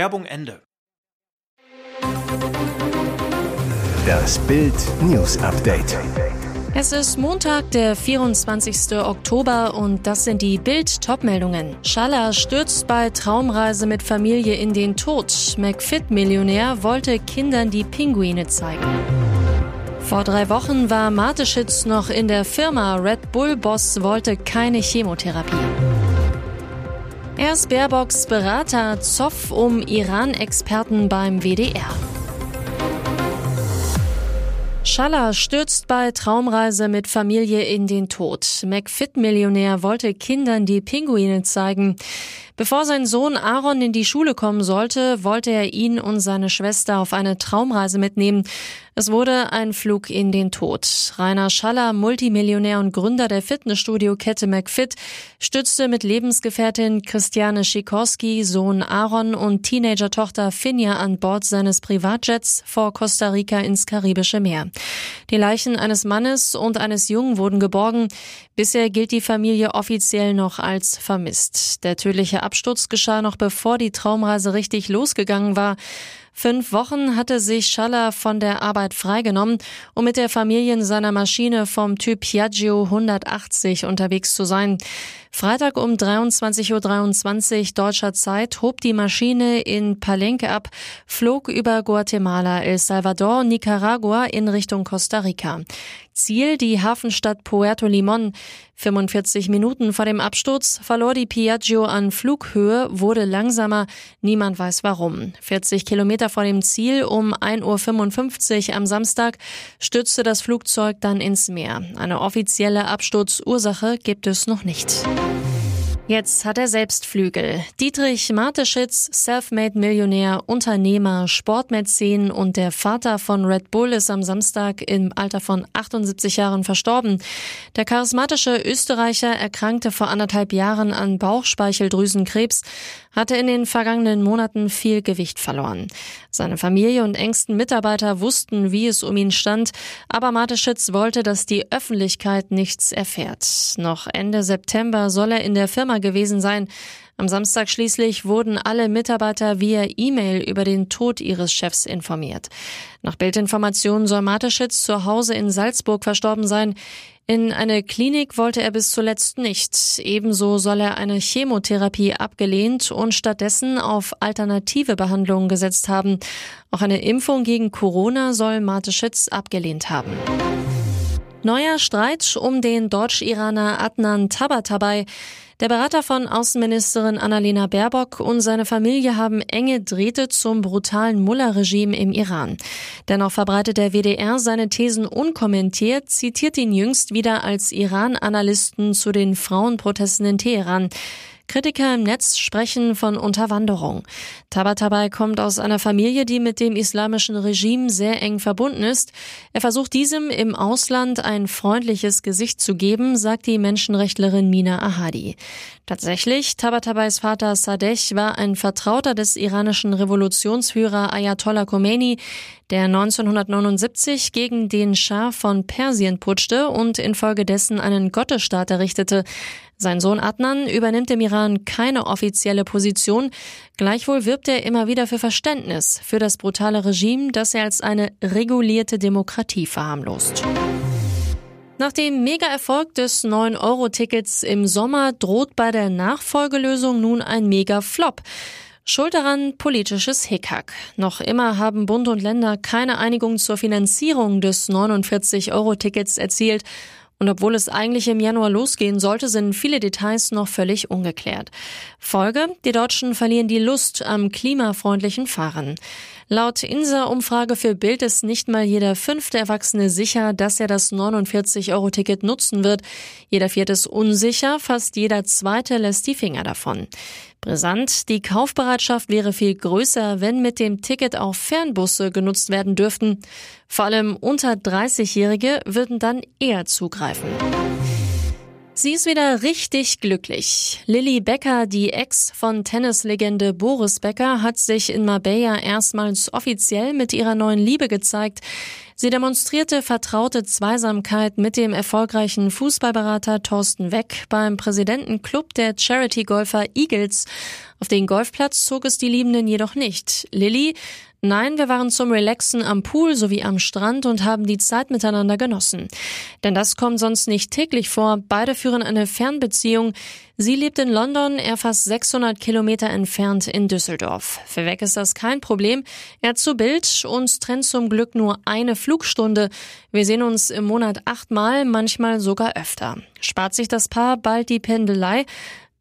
Werbung Ende. Das Bild News Update. Es ist Montag, der 24. Oktober und das sind die Bild-Top-Meldungen. Schaller stürzt bei Traumreise mit Familie in den Tod. McFit-Millionär wollte Kindern die Pinguine zeigen. Vor drei Wochen war Mateschitz noch in der Firma. Red Bull-Boss wollte keine Chemotherapie. Erst Baerbocks Berater Zoff um Iran-Experten beim WDR. Schaller stürzt bei Traumreise mit Familie in den Tod. McFit-Millionär wollte Kindern die Pinguine zeigen. Bevor sein Sohn Aaron in die Schule kommen sollte, wollte er ihn und seine Schwester auf eine Traumreise mitnehmen. Es wurde ein Flug in den Tod. Rainer Schaller, Multimillionär und Gründer der Fitnessstudio-Kette McFit, stützte mit Lebensgefährtin Christiane Schikorski, Sohn Aaron und Teenager-Tochter Finja an Bord seines Privatjets vor Costa Rica ins Karibische Meer. Die Leichen eines Mannes und eines Jungen wurden geborgen. Bisher gilt die Familie offiziell noch als vermisst. Der tödliche Absturz geschah noch bevor die Traumreise richtig losgegangen war. Fünf Wochen hatte sich Schaller von der Arbeit freigenommen, um mit der Familie in seiner Maschine vom Typ Piaggio 180 unterwegs zu sein. Freitag um 23.23 Uhr deutscher Zeit hob die Maschine in Palenque ab, flog über Guatemala, El Salvador, Nicaragua in Richtung Costa Rica. Ziel die Hafenstadt Puerto Limon. 45 Minuten vor dem Absturz verlor die Piaggio an Flughöhe, wurde langsamer, niemand weiß warum. 40 Kilometer vor dem Ziel um 1.55 Uhr am Samstag stürzte das Flugzeug dann ins Meer. Eine offizielle Absturzursache gibt es noch nicht. Jetzt hat er selbst Flügel. Dietrich Mateschitz, Selfmade-Millionär, Unternehmer, Sportmäzen und der Vater von Red Bull ist am Samstag im Alter von 78 Jahren verstorben. Der charismatische Österreicher erkrankte vor anderthalb Jahren an Bauchspeicheldrüsenkrebs, hatte in den vergangenen Monaten viel Gewicht verloren. Seine Familie und engsten Mitarbeiter wussten, wie es um ihn stand, aber Mateschitz wollte, dass die Öffentlichkeit nichts erfährt. Noch Ende September soll er in der Firma gewesen sein. Am Samstag schließlich wurden alle Mitarbeiter via E-Mail über den Tod ihres Chefs informiert. Nach Bildinformationen soll Mateschitz zu Hause in Salzburg verstorben sein. In eine Klinik wollte er bis zuletzt nicht. Ebenso soll er eine Chemotherapie abgelehnt und stattdessen auf alternative Behandlungen gesetzt haben. Auch eine Impfung gegen Corona soll Mateschitz abgelehnt haben. Neuer Streit um den Deutsch-Iraner Adnan Tabatabai. Der Berater von Außenministerin Annalena Baerbock und seine Familie haben enge Drähte zum brutalen Mullah-Regime im Iran. Dennoch verbreitet der WDR seine Thesen unkommentiert, zitiert ihn jüngst wieder als Iran-Analysten zu den Frauenprotesten in Teheran. Kritiker im Netz sprechen von Unterwanderung. Tabatabai kommt aus einer Familie, die mit dem islamischen Regime sehr eng verbunden ist. Er versucht diesem im Ausland ein freundliches Gesicht zu geben, sagt die Menschenrechtlerin Mina Ahadi. Tatsächlich, Tabatabais Vater Sadeh war ein Vertrauter des iranischen Revolutionsführer Ayatollah Khomeini, der 1979 gegen den Schah von Persien putschte und infolgedessen einen Gottesstaat errichtete. Sein Sohn Adnan übernimmt im Iran keine offizielle Position. Gleichwohl wirbt er immer wieder für Verständnis für das brutale Regime, das er als eine regulierte Demokratie verharmlost. Nach dem Mega-Erfolg des 9-Euro-Tickets im Sommer droht bei der Nachfolgelösung nun ein Mega-Flop. Schuld daran politisches Hickhack. Noch immer haben Bund und Länder keine Einigung zur Finanzierung des 49-Euro-Tickets erzielt Und obwohl es eigentlich im Januar losgehen sollte, sind viele Details noch völlig ungeklärt. Folge, die Deutschen verlieren die Lust am klimafreundlichen Fahren. Laut INSA-Umfrage für Bild ist nicht mal jeder fünfte Erwachsene sicher, dass er das 49-Euro-Ticket nutzen wird. Jeder vierte ist unsicher, fast jeder zweite lässt die Finger davon. Brisant, die Kaufbereitschaft wäre viel größer, wenn mit dem Ticket auch Fernbusse genutzt werden dürften. Vor allem unter 30-Jährige würden dann eher zugreifen. Sie ist wieder richtig glücklich. Lilly Becker, die Ex von Tennislegende Boris Becker, hat sich in Marbella erstmals offiziell mit ihrer neuen Liebe gezeigt. Sie demonstrierte vertraute Zweisamkeit mit dem erfolgreichen Fußballberater Thorsten Weck beim Präsidentenclub der Charity-Golfer Eagles. Auf den Golfplatz zog es die Liebenden jedoch nicht. Lilly Nein, wir waren zum Relaxen am Pool sowie am Strand und haben die Zeit miteinander genossen. Denn das kommt sonst nicht täglich vor. Beide führen eine Fernbeziehung. Sie lebt in London, er fast 600 Kilometer entfernt in Düsseldorf. Für Weg ist das kein Problem. Er zu Bild, uns trennt zum Glück nur eine Flugstunde. Wir sehen uns im Monat achtmal, manchmal sogar öfter. Spart sich das Paar bald die Pendelei?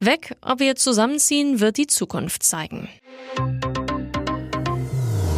Weg, ob wir zusammenziehen, wird die Zukunft zeigen.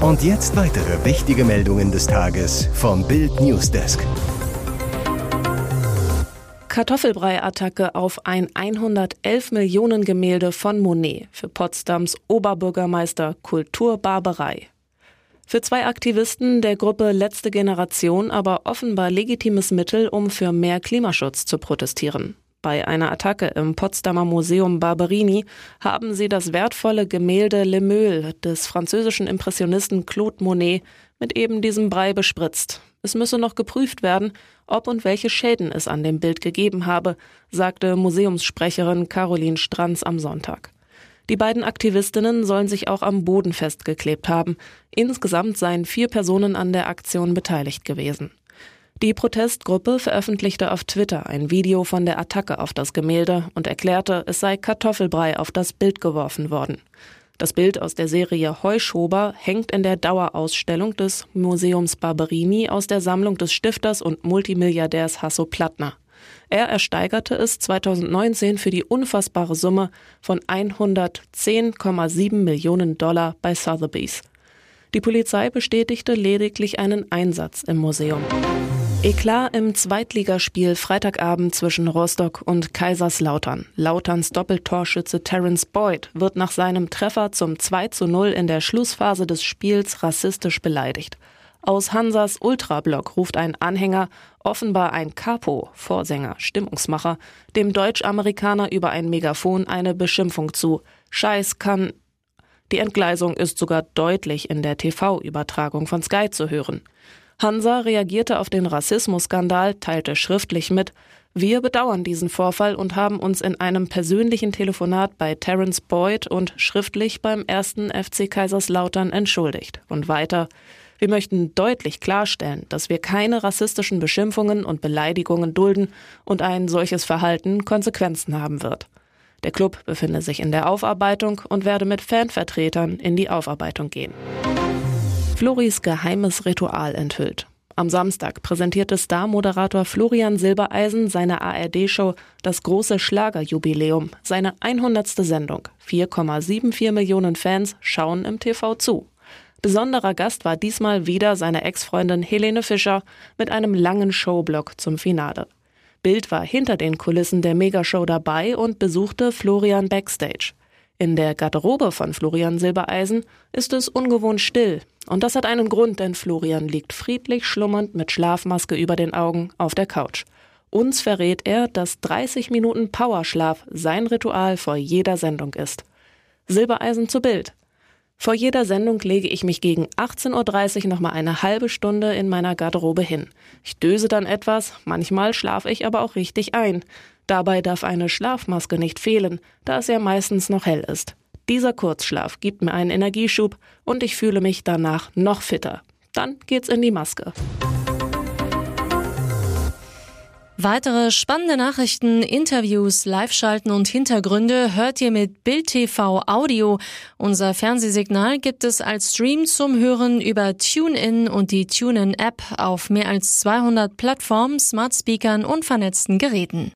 Und jetzt weitere wichtige Meldungen des Tages vom Bild Newsdesk. Kartoffelbrei-Attacke auf ein 111 Millionen Gemälde von Monet für Potsdams Oberbürgermeister Kulturbarbarei. Für zwei Aktivisten der Gruppe Letzte Generation aber offenbar legitimes Mittel, um für mehr Klimaschutz zu protestieren. Bei einer Attacke im Potsdamer Museum Barberini haben sie das wertvolle Gemälde Le Meul des französischen Impressionisten Claude Monet mit eben diesem Brei bespritzt. Es müsse noch geprüft werden, ob und welche Schäden es an dem Bild gegeben habe, sagte Museumssprecherin Caroline Stranz am Sonntag. Die beiden Aktivistinnen sollen sich auch am Boden festgeklebt haben. Insgesamt seien vier Personen an der Aktion beteiligt gewesen. Die Protestgruppe veröffentlichte auf Twitter ein Video von der Attacke auf das Gemälde und erklärte, es sei Kartoffelbrei auf das Bild geworfen worden. Das Bild aus der Serie Heuschober hängt in der Dauerausstellung des Museums Barberini aus der Sammlung des Stifters und Multimilliardärs Hasso Plattner. Er ersteigerte es 2019 für die unfassbare Summe von 110,7 Millionen Dollar bei Sotheby's. Die Polizei bestätigte lediglich einen Einsatz im Museum. Eklat im Zweitligaspiel Freitagabend zwischen Rostock und Kaiserslautern. Lauterns Doppeltorschütze Terence Boyd wird nach seinem Treffer zum 2 zu 0 in der Schlussphase des Spiels rassistisch beleidigt. Aus Hansas Ultrablock ruft ein Anhänger, offenbar ein Capo, Vorsänger, Stimmungsmacher, dem Deutsch-Amerikaner über ein Megafon eine Beschimpfung zu. Scheiß kann. Die Entgleisung ist sogar deutlich in der TV-Übertragung von Sky zu hören. Hansa reagierte auf den Rassismusskandal, teilte schriftlich mit, wir bedauern diesen Vorfall und haben uns in einem persönlichen Telefonat bei Terence Boyd und schriftlich beim ersten FC Kaiserslautern entschuldigt. Und weiter, wir möchten deutlich klarstellen, dass wir keine rassistischen Beschimpfungen und Beleidigungen dulden und ein solches Verhalten Konsequenzen haben wird. Der Club befinde sich in der Aufarbeitung und werde mit Fanvertretern in die Aufarbeitung gehen. Floris geheimes Ritual enthüllt. Am Samstag präsentierte Star-Moderator Florian Silbereisen seine ARD-Show Das große Schlagerjubiläum, seine 100. Sendung. 4,74 Millionen Fans schauen im TV zu. Besonderer Gast war diesmal wieder seine Ex-Freundin Helene Fischer mit einem langen Showblock zum Finale. Bild war hinter den Kulissen der Megashow dabei und besuchte Florian backstage. In der Garderobe von Florian Silbereisen ist es ungewohnt still. Und das hat einen Grund, denn Florian liegt friedlich schlummernd mit Schlafmaske über den Augen auf der Couch. Uns verrät er, dass 30 Minuten Powerschlaf sein Ritual vor jeder Sendung ist. Silbereisen zu Bild. Vor jeder Sendung lege ich mich gegen 18.30 Uhr nochmal eine halbe Stunde in meiner Garderobe hin. Ich döse dann etwas, manchmal schlafe ich aber auch richtig ein. Dabei darf eine Schlafmaske nicht fehlen, da es ja meistens noch hell ist. Dieser Kurzschlaf gibt mir einen Energieschub und ich fühle mich danach noch fitter. Dann geht's in die Maske. Weitere spannende Nachrichten, Interviews, Live-Schalten und Hintergründe hört ihr mit Bild TV Audio. Unser Fernsehsignal gibt es als Stream zum Hören über TuneIn und die TuneIn-App auf mehr als 200 Plattformen, Smart Speakern und vernetzten Geräten.